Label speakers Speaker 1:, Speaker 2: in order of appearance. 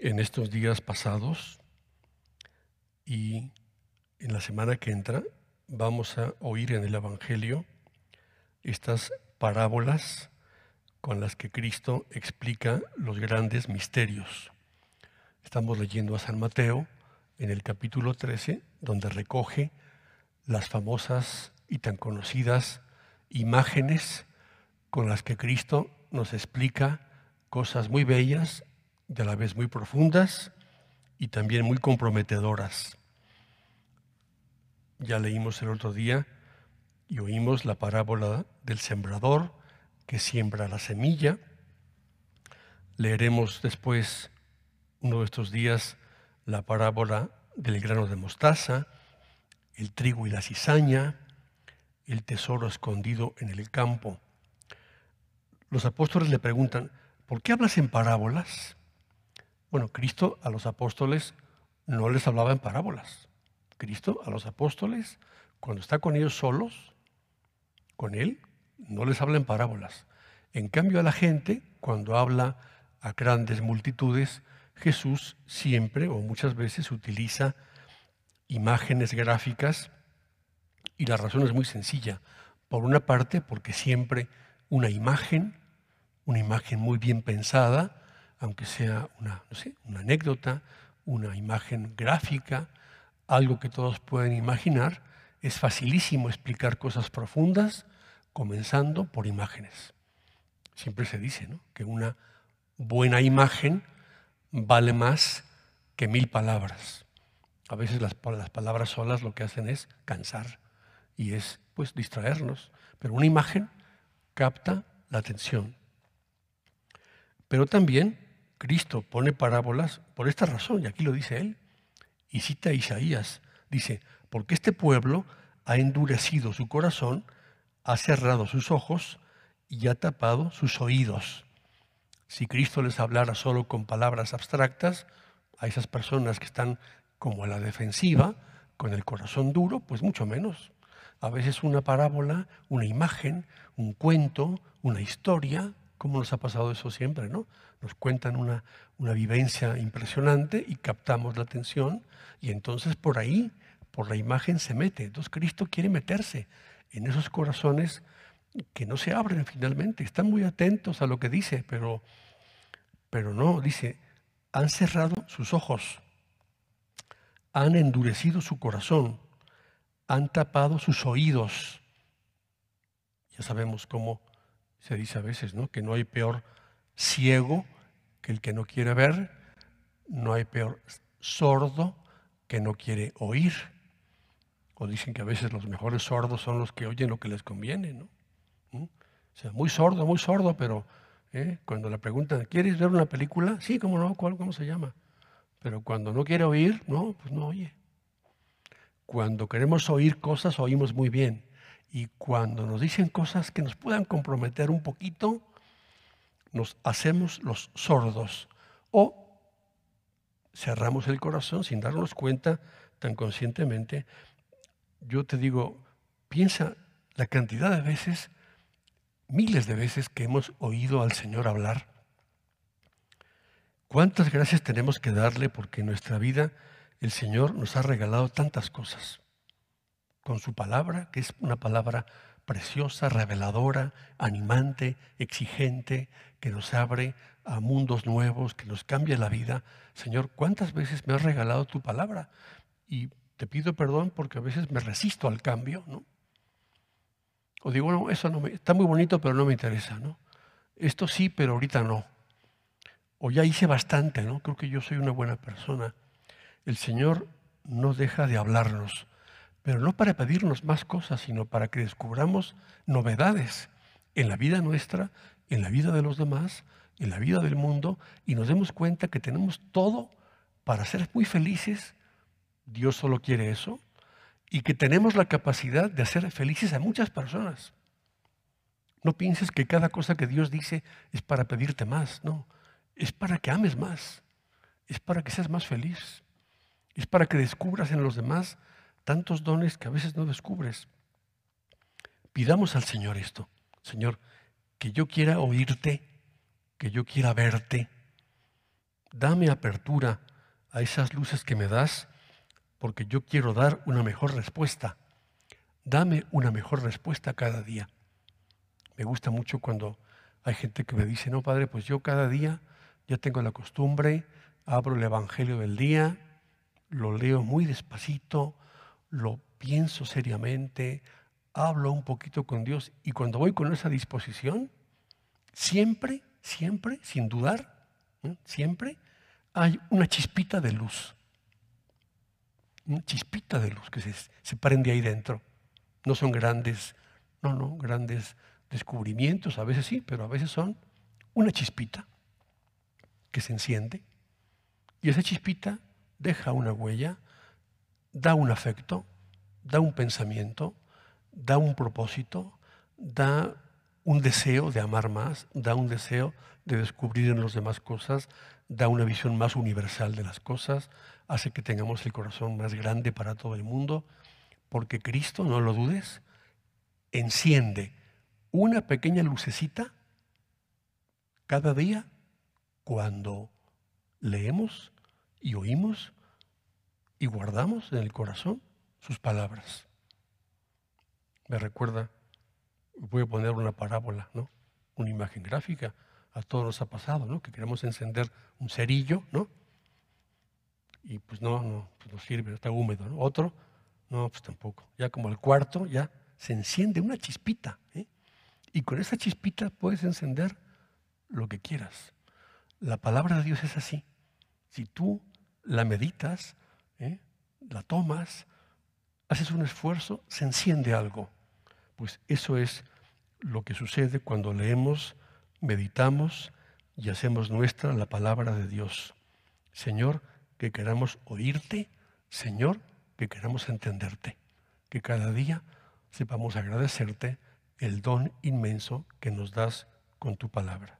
Speaker 1: en estos días pasados y en la semana que entra vamos a oír en el Evangelio estas parábolas con las que Cristo explica los grandes misterios. Estamos leyendo a San Mateo en el capítulo 13, donde recoge las famosas y tan conocidas imágenes con las que Cristo nos explica cosas muy bellas y a la vez muy profundas y también muy comprometedoras. Ya leímos el otro día y oímos la parábola del sembrador que siembra la semilla. Leeremos después, uno de estos días, la parábola del grano de mostaza, el trigo y la cizaña, el tesoro escondido en el campo. Los apóstoles le preguntan, ¿por qué hablas en parábolas? Bueno, Cristo a los apóstoles no les hablaba en parábolas. Cristo a los apóstoles, cuando está con ellos solos, con él, no les habla en parábolas. En cambio a la gente, cuando habla a grandes multitudes, Jesús siempre o muchas veces utiliza imágenes gráficas y la razón es muy sencilla. Por una parte, porque siempre una imagen, una imagen muy bien pensada, aunque sea una, anécdota, una imagen gráfica, algo que todos pueden imaginar, es facilísimo explicar cosas profundas comenzando por imágenes. Siempre se dice que una buena imagen vale más que mil palabras. A veces las, las, palabras solas lo que hacen es cansar y es pues distraernos, pero una imagen capta la atención. Pero también Cristo pone parábolas por esta razón, y aquí lo dice él, y cita a Isaías, dice, porque este pueblo ha endurecido su corazón ha cerrado sus ojos y ha tapado sus oídos. Si Cristo les hablara solo con palabras abstractas, a esas personas que están como a la defensiva, con el corazón duro, pues mucho menos. A veces una parábola, una imagen, un cuento, una historia, como nos ha pasado eso siempre, ¿no? Nos cuentan una, una vivencia impresionante y captamos la atención y entonces por ahí, por la imagen se mete. Entonces Cristo quiere meterse en esos corazones que no se abren finalmente. Están muy atentos a lo que dice, pero, pero no, dice, han cerrado sus ojos, han endurecido su corazón, han tapado sus oídos. Ya sabemos cómo se dice a veces. Que no hay peor ciego que el que no quiere ver, no hay peor sordo que no quiere oír. O dicen que a veces los mejores sordos son los que oyen lo que les conviene, ¿no? ¿Mm? O sea, muy sordo, muy sordo, pero ¿eh? cuando le preguntan, ¿quieres ver una película? Sí, ¿cómo no? ¿Cuál, ¿Cómo se llama? Pero cuando no quiere oír, no, pues no oye. Cuando queremos oír cosas, oímos muy bien. Y cuando nos dicen cosas que nos puedan comprometer un poquito, nos hacemos los sordos. O cerramos el corazón sin darnos cuenta tan conscientemente yo te digo, piensa la cantidad de veces, miles de veces que hemos oído al Señor hablar. ¿Cuántas gracias tenemos que darle porque en nuestra vida el Señor nos ha regalado tantas cosas? Con su palabra, que es una palabra preciosa, reveladora, animante, exigente, que nos abre a mundos nuevos, que nos cambia la vida. Señor, ¿cuántas veces me has regalado tu palabra? Y te pido perdón porque a veces me resisto al cambio, ¿no? O digo, bueno, eso no me, está muy bonito, pero no me interesa, ¿no? Esto sí, pero ahorita no. O ya hice bastante, ¿no? Creo que yo soy una buena persona. El Señor no deja de hablarnos, pero no para pedirnos más cosas, sino para que descubramos novedades en la vida nuestra, en la vida de los demás, en la vida del mundo, y nos demos cuenta que tenemos todo para ser muy felices. Dios solo quiere eso, y que tenemos la capacidad de hacer felices a muchas personas. No pienses que cada cosa que Dios dice es para pedirte más, no, es para que ames más, es para que seas más feliz, es para que descubras en los demás tantos dones que a veces no descubres. Pidamos al Señor esto, Señor, que yo quiera oírte, que yo quiera verte, Dame apertura a esas luces que me das, porque yo quiero dar una mejor respuesta. Dame una mejor respuesta cada día. Me gusta mucho cuando hay gente que me dice, no, Padre, pues yo cada día ya tengo la costumbre, abro el Evangelio del día, lo leo muy despacito, lo pienso seriamente, hablo un poquito con Dios y cuando voy con esa disposición, siempre, siempre, sin dudar, siempre hay una chispita de luz. Una chispita de luz que se, se prende ahí dentro. No son grandes, no, no, grandes descubrimientos, a veces sí, pero a veces son una chispita que se enciende y esa chispita deja una huella, da un afecto, da un pensamiento, da un propósito, da un deseo de amar más, da un deseo de descubrir en los demás cosas, da una visión más universal de las cosas, hace que tengamos el corazón más grande para todo el mundo, porque Cristo, no lo dudes, enciende una pequeña lucecita cada día cuando leemos y oímos y guardamos en el corazón sus palabras. Me recuerda, voy a poner una parábola, ¿no? Una imagen gráfica. A todos nos ha pasado, ¿no? Que queremos encender un cerillo, ¿no? Y pues no, no, pues no sirve, está húmedo, ¿no? Otro, no, pues tampoco. Ya como el cuarto, ya se enciende una chispita, ¿eh? Y con esa chispita puedes encender lo que quieras. La palabra de Dios es así. Si tú la meditas. La tomas, haces un esfuerzo, se enciende algo. Pues eso es lo que sucede cuando leemos, meditamos y hacemos nuestra la palabra de Dios. Señor, que queramos oírte, Señor, que queramos entenderte, que cada día sepamos agradecerte el don inmenso que nos das con tu palabra.